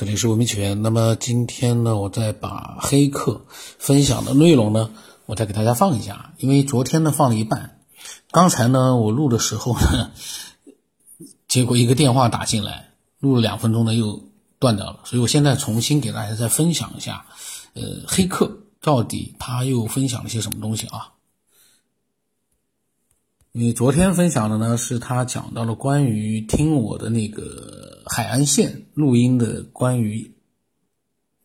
这里是文明起源。那么今天呢，我再把黑客分享的内容呢，我再给大家放一下。因为昨天呢放了一半，刚才呢我录的时候呢，结果一个电话打进来，录了两分钟呢又断掉了，所以我现在重新给大家再分享一下，呃，黑客到底他又分享了些什么东西啊？因为昨天分享的呢，是他讲到了关于听我的那个海岸线录音的关于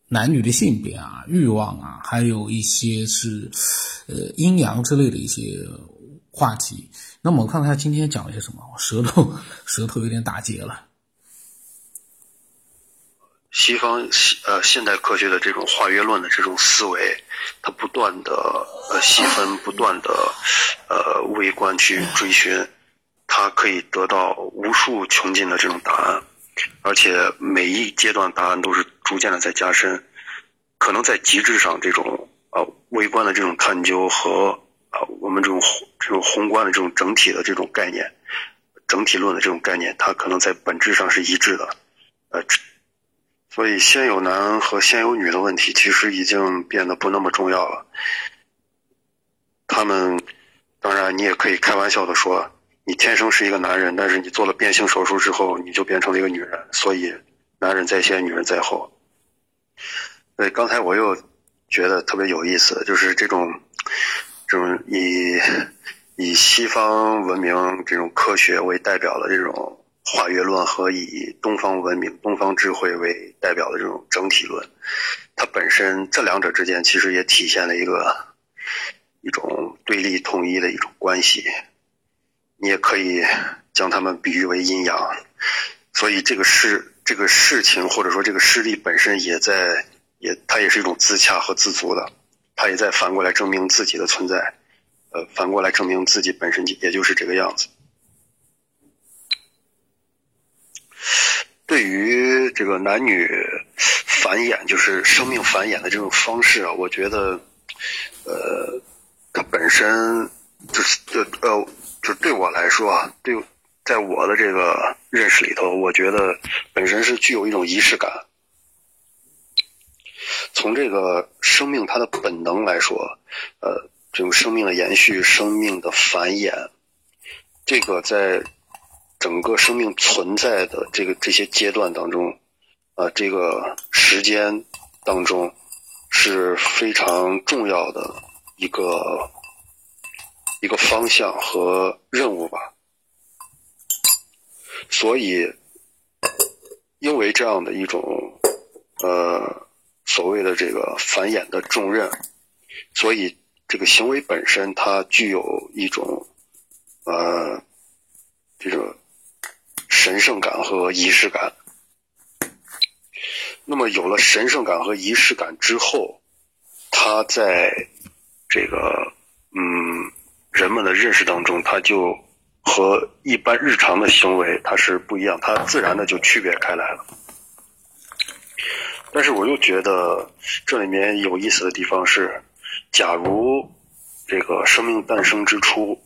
男女的性别啊、欲望啊，还有一些是呃阴阳之类的一些话题。那么我看看他今天讲了些什么，我舌头 舌头有点打结了。西方呃现代科学的这种化约论的这种思维，它不断的呃细分，不断的呃微观去追寻，它可以得到无数穷尽的这种答案，而且每一阶段答案都是逐渐的在加深，可能在极致上这种呃微观的这种探究和啊我们这种这种宏观的这种整体的这种概念，整体论的这种概念，它可能在本质上是一致的，呃。所以，先有男和先有女的问题，其实已经变得不那么重要了。他们，当然，你也可以开玩笑的说，你天生是一个男人，但是你做了变性手术之后，你就变成了一个女人。所以，男人在先，女人在后。对，刚才我又觉得特别有意思，就是这种，这种以以西方文明这种科学为代表的这种。化约论和以东方文明、东方智慧为代表的这种整体论，它本身这两者之间其实也体现了一个一种对立统一的一种关系。你也可以将它们比喻为阴阳，所以这个事、这个事情或者说这个事例本身也在也它也是一种自洽和自足的，它也在反过来证明自己的存在，呃，反过来证明自己本身也就是这个样子。对于这个男女繁衍，就是生命繁衍的这种方式啊，我觉得，呃，它本身就是呃呃，就对我来说啊，对，在我的这个认识里头，我觉得本身是具有一种仪式感。从这个生命它的本能来说，呃，这种生命的延续、生命的繁衍，这个在。整个生命存在的这个这些阶段当中，啊，这个时间当中是非常重要的一个一个方向和任务吧。所以，因为这样的一种呃所谓的这个繁衍的重任，所以这个行为本身它具有一种呃这种。神圣感和仪式感。那么有了神圣感和仪式感之后，它在这个嗯人们的认识当中，它就和一般日常的行为它是不一样，它自然的就区别开来了。但是我又觉得这里面有意思的地方是，假如这个生命诞生之初，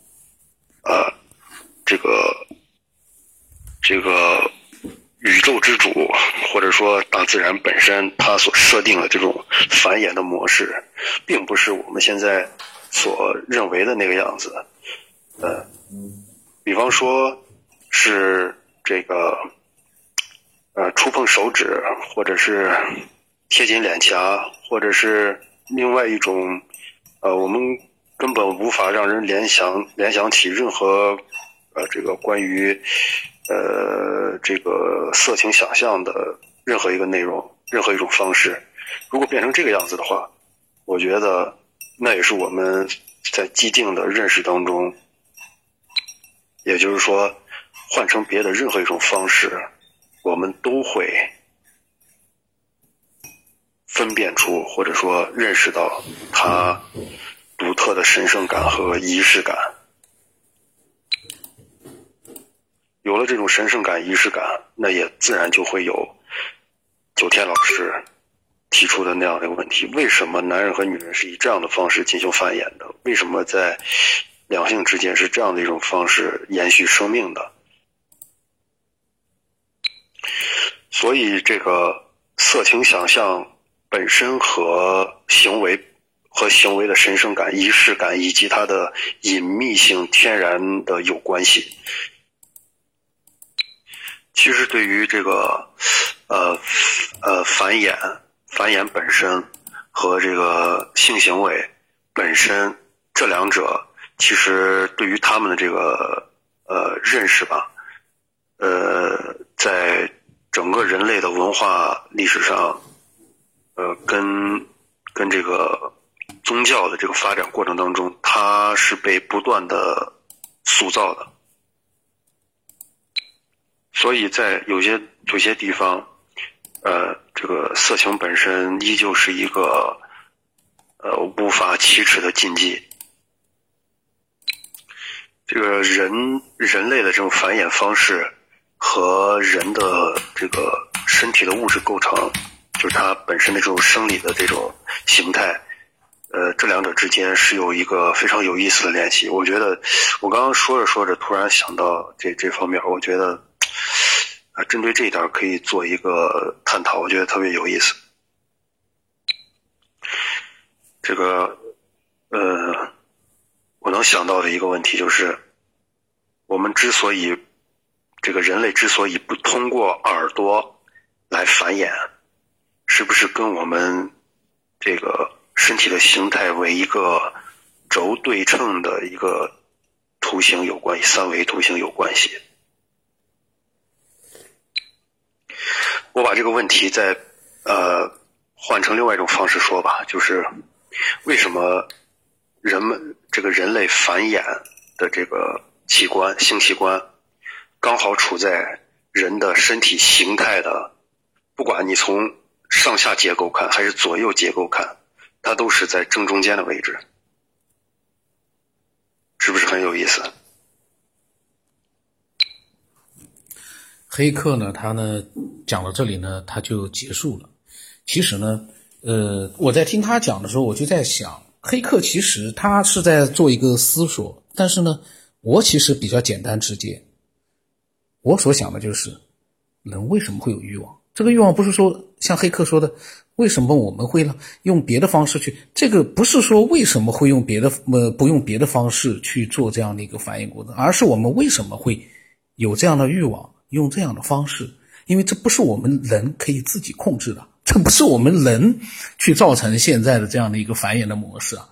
呃，这个。这个宇宙之主，或者说大自然本身，它所设定的这种繁衍的模式，并不是我们现在所认为的那个样子。呃，比方说，是这个呃触碰手指，或者是贴近脸颊，或者是另外一种呃，我们根本无法让人联想联想起任何呃这个关于。呃，这个色情想象的任何一个内容，任何一种方式，如果变成这个样子的话，我觉得那也是我们在既定的认识当中，也就是说，换成别的任何一种方式，我们都会分辨出或者说认识到它独特的神圣感和仪式感。有了这种神圣感、仪式感，那也自然就会有九天老师提出的那样的一个问题：为什么男人和女人是以这样的方式进行繁衍的？为什么在两性之间是这样的一种方式延续生命的？所以，这个色情想象本身和行为和行为的神圣感、仪式感以及它的隐秘性天然的有关系。其实对于这个呃呃繁衍繁衍本身和这个性行为本身这两者，其实对于他们的这个呃认识吧，呃，在整个人类的文化历史上，呃，跟跟这个宗教的这个发展过程当中，它是被不断的塑造的。所以在有些有些地方，呃，这个色情本身依旧是一个呃无法启齿的禁忌。这个人人类的这种繁衍方式和人的这个身体的物质构成，就是它本身的这种生理的这种形态，呃，这两者之间是有一个非常有意思的联系。我觉得我刚刚说着说着，突然想到这这方面，我觉得。针对这一点可以做一个探讨，我觉得特别有意思。这个，呃，我能想到的一个问题就是，我们之所以这个人类之所以不通过耳朵来繁衍，是不是跟我们这个身体的形态为一个轴对称的一个图形有关系，三维图形有关系？我把这个问题再呃换成另外一种方式说吧，就是为什么人们这个人类繁衍的这个器官性器官刚好处在人的身体形态的，不管你从上下结构看还是左右结构看，它都是在正中间的位置，是不是很有意思？黑客呢，他呢讲到这里呢，他就结束了。其实呢，呃，我在听他讲的时候，我就在想，黑客其实他是在做一个思索，但是呢，我其实比较简单直接。我所想的就是，人为什么会有欲望？这个欲望不是说像黑客说的，为什么我们会用别的方式去？这个不是说为什么会用别的呃不用别的方式去做这样的一个反应过程，而是我们为什么会有这样的欲望？用这样的方式，因为这不是我们人可以自己控制的，这不是我们人去造成现在的这样的一个繁衍的模式啊，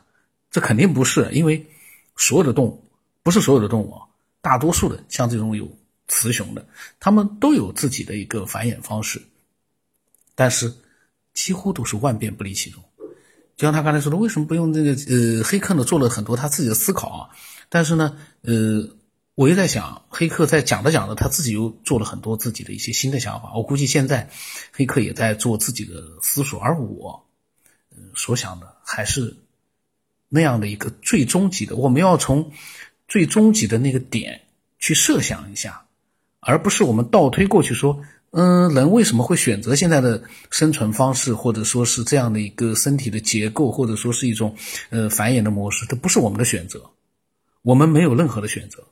这肯定不是，因为所有的动物，不是所有的动物啊，大多数的像这种有雌雄的，它们都有自己的一个繁衍方式，但是几乎都是万变不离其宗。就像他刚才说的，为什么不用这个？呃，黑客呢做了很多他自己的思考啊，但是呢，呃。我又在想，黑客在讲着讲着，他自己又做了很多自己的一些新的想法。我估计现在，黑客也在做自己的思索，而我，嗯，所想的还是那样的一个最终极的。我们要从最终极的那个点去设想一下，而不是我们倒推过去说，嗯，人为什么会选择现在的生存方式，或者说是这样的一个身体的结构，或者说是一种呃繁衍的模式？这不是我们的选择，我们没有任何的选择。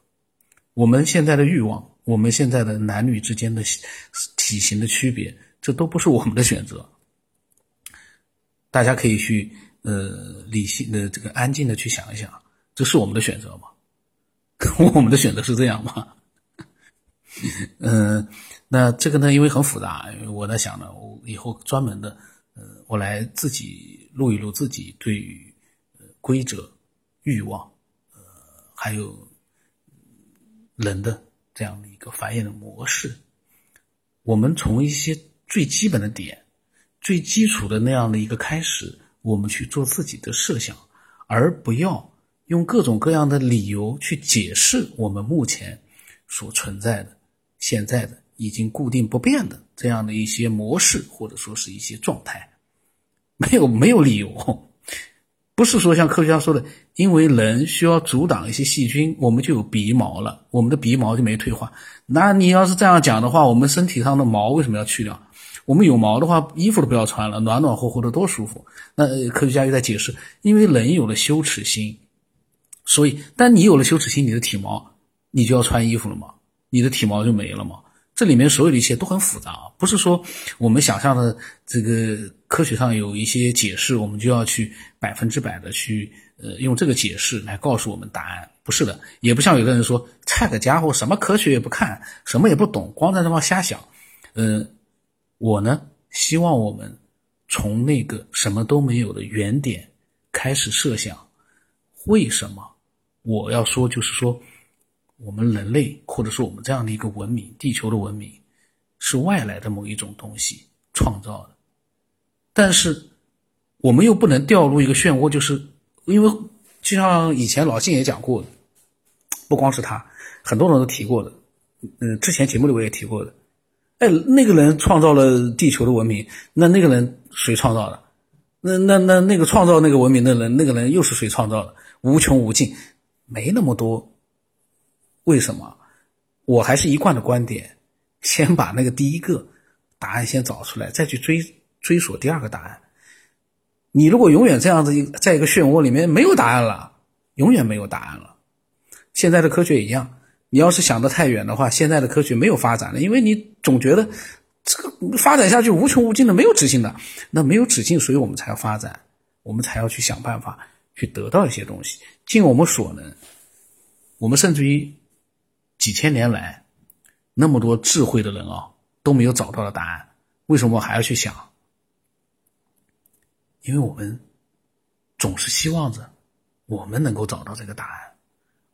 我们现在的欲望，我们现在的男女之间的体型的区别，这都不是我们的选择。大家可以去呃理性的这个安静的去想一想，这是我们的选择吗？我们的选择是这样吗？嗯，那这个呢，因为很复杂，我在想呢，我以后专门的，呃，我来自己录一录自己对于规则、欲望，呃，还有。人的这样的一个繁衍的模式，我们从一些最基本的点、最基础的那样的一个开始，我们去做自己的设想，而不要用各种各样的理由去解释我们目前所存在的、现在的已经固定不变的这样的一些模式，或者说是一些状态，没有没有理由。不是说像科学家说的，因为人需要阻挡一些细菌，我们就有鼻毛了，我们的鼻毛就没退化。那你要是这样讲的话，我们身体上的毛为什么要去掉？我们有毛的话，衣服都不要穿了，暖暖和和的多舒服。那科学家又在解释，因为人有了羞耻心，所以，但你有了羞耻心，你的体毛，你就要穿衣服了吗？你的体毛就没了吗？这里面所有的一切都很复杂啊，不是说我们想象的这个科学上有一些解释，我们就要去百分之百的去呃用这个解释来告诉我们答案，不是的，也不像有的人说，这个家伙什么科学也不看，什么也不懂，光在那方瞎想。嗯，我呢希望我们从那个什么都没有的原点开始设想，为什么我要说就是说。我们人类，或者说我们这样的一个文明，地球的文明，是外来的某一种东西创造的。但是，我们又不能掉入一个漩涡，就是因为就像以前老晋也讲过的，不光是他，很多人都提过的。嗯，之前节目里我也提过的。哎，那个人创造了地球的文明，那那个人谁创造的？那那那那个创造那个文明的人，那个人又是谁创造的？无穷无尽，没那么多。为什么？我还是一贯的观点，先把那个第一个答案先找出来，再去追追索第二个答案。你如果永远这样子在一个漩涡里面，没有答案了，永远没有答案了。现在的科学一样，你要是想得太远的话，现在的科学没有发展了，因为你总觉得这个发展下去无穷无尽的，没有止境的。那没有止境，所以我们才要发展，我们才要去想办法去得到一些东西，尽我们所能。我们甚至于。几千年来，那么多智慧的人啊，都没有找到的答案，为什么还要去想？因为我们总是希望着我们能够找到这个答案，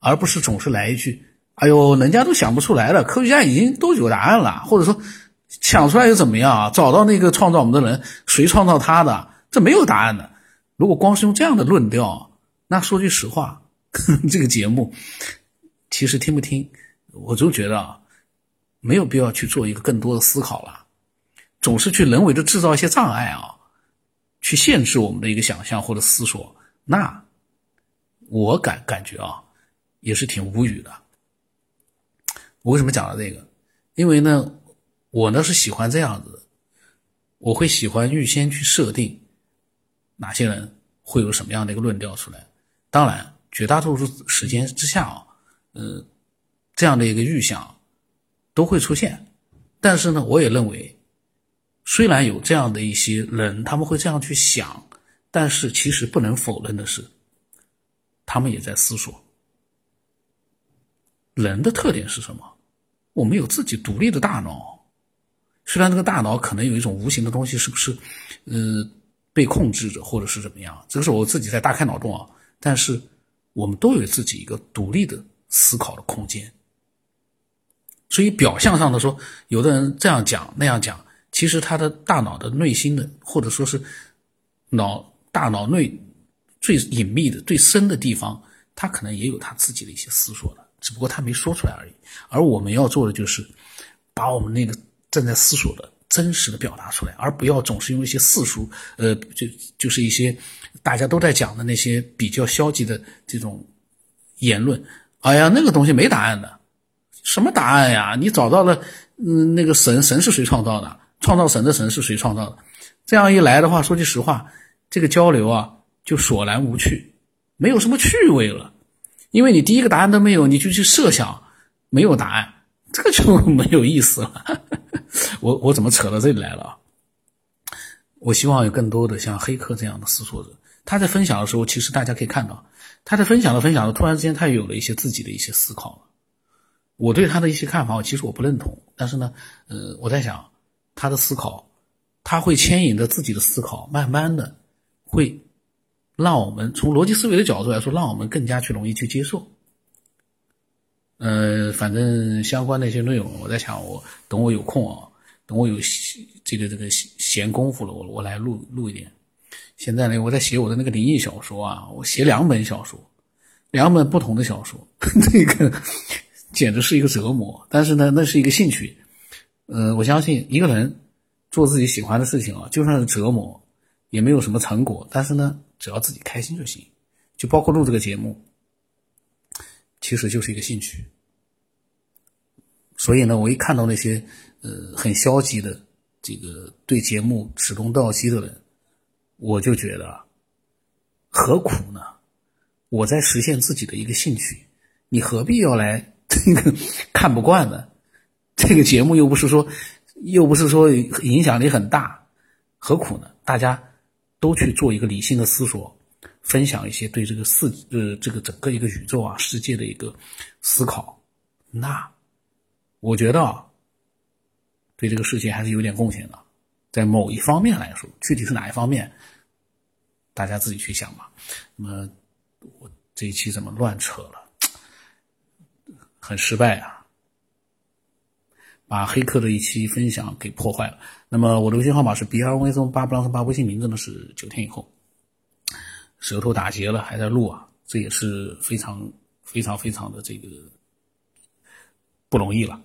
而不是总是来一句：“哎呦，人家都想不出来了，科学家已经都有答案了。”或者说，想出来又怎么样啊？找到那个创造我们的人，谁创造他的？这没有答案的。如果光是用这样的论调，那说句实话，这个节目其实听不听？我就觉得啊，没有必要去做一个更多的思考了，总是去人为的制造一些障碍啊，去限制我们的一个想象或者思索，那我感感觉啊，也是挺无语的。我为什么讲了这个？因为呢，我呢是喜欢这样子，我会喜欢预先去设定哪些人会有什么样的一个论调出来。当然，绝大多数时间之下啊，嗯。这样的一个预想都会出现，但是呢，我也认为，虽然有这样的一些人，他们会这样去想，但是其实不能否认的是，他们也在思索。人的特点是什么？我们有自己独立的大脑，虽然这个大脑可能有一种无形的东西，是不是，呃，被控制着，或者是怎么样？这个是我自己在大开脑洞啊。但是我们都有自己一个独立的思考的空间。所以表象上的说，有的人这样讲那样讲，其实他的大脑的内心的，或者说是脑大脑内最隐秘的、最深的地方，他可能也有他自己的一些思索的，只不过他没说出来而已。而我们要做的就是，把我们那个正在思索的真实的表达出来，而不要总是用一些世俗，呃，就就是一些大家都在讲的那些比较消极的这种言论。哎呀，那个东西没答案的。什么答案呀？你找到了，嗯，那个神神是谁创造的？创造神的神是谁创造的？这样一来的话，说句实话，这个交流啊就索然无趣，没有什么趣味了。因为你第一个答案都没有，你就去设想没有答案，这个就没有意思了。我我怎么扯到这里来了？我希望有更多的像黑客这样的思索者，他在分享的时候，其实大家可以看到，他在分享的分享的，突然之间他有了一些自己的一些思考了。我对他的一些看法，我其实我不认同，但是呢，呃，我在想，他的思考，他会牵引着自己的思考，慢慢的，会让我们从逻辑思维的角度来说，让我们更加去容易去接受。呃，反正相关的一些内容，我在想，我等我有空啊，等我有这个这个闲工夫了，我我来录录一点。现在呢，我在写我的那个灵异小说啊，我写两本小说，两本不同的小说，那个。简直是一个折磨，但是呢，那是一个兴趣。呃，我相信一个人做自己喜欢的事情啊，就算是折磨，也没有什么成果，但是呢，只要自己开心就行。就包括录这个节目，其实就是一个兴趣。所以呢，我一看到那些呃很消极的这个对节目指东道西的人，我就觉得何苦呢？我在实现自己的一个兴趣，你何必要来？这个看不惯的，这个节目又不是说，又不是说影响力很大，何苦呢？大家都去做一个理性的思索，分享一些对这个世呃这个整个一个宇宙啊世界的一个思考，那我觉得啊，对这个世界还是有点贡献的，在某一方面来说，具体是哪一方面，大家自己去想吧。那么我这一期怎么乱扯了？很失败啊！把黑客的一期分享给破坏了。那么我的微信号码是 b r v 松八布朗森八，微信名字呢是九天以后。舌头打结了还在录啊，这也是非常非常非常的这个不容易了。